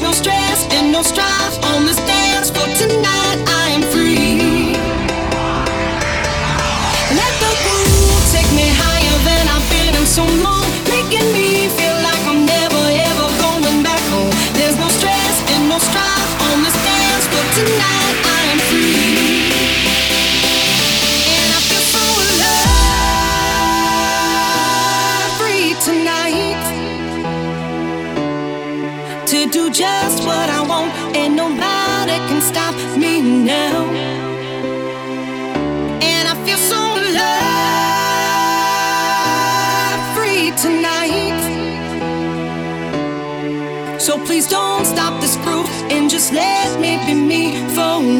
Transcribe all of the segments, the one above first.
No stress and no strife on this dance tonight. I am free. Let the groove take me higher than I've been in so long.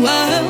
Wow.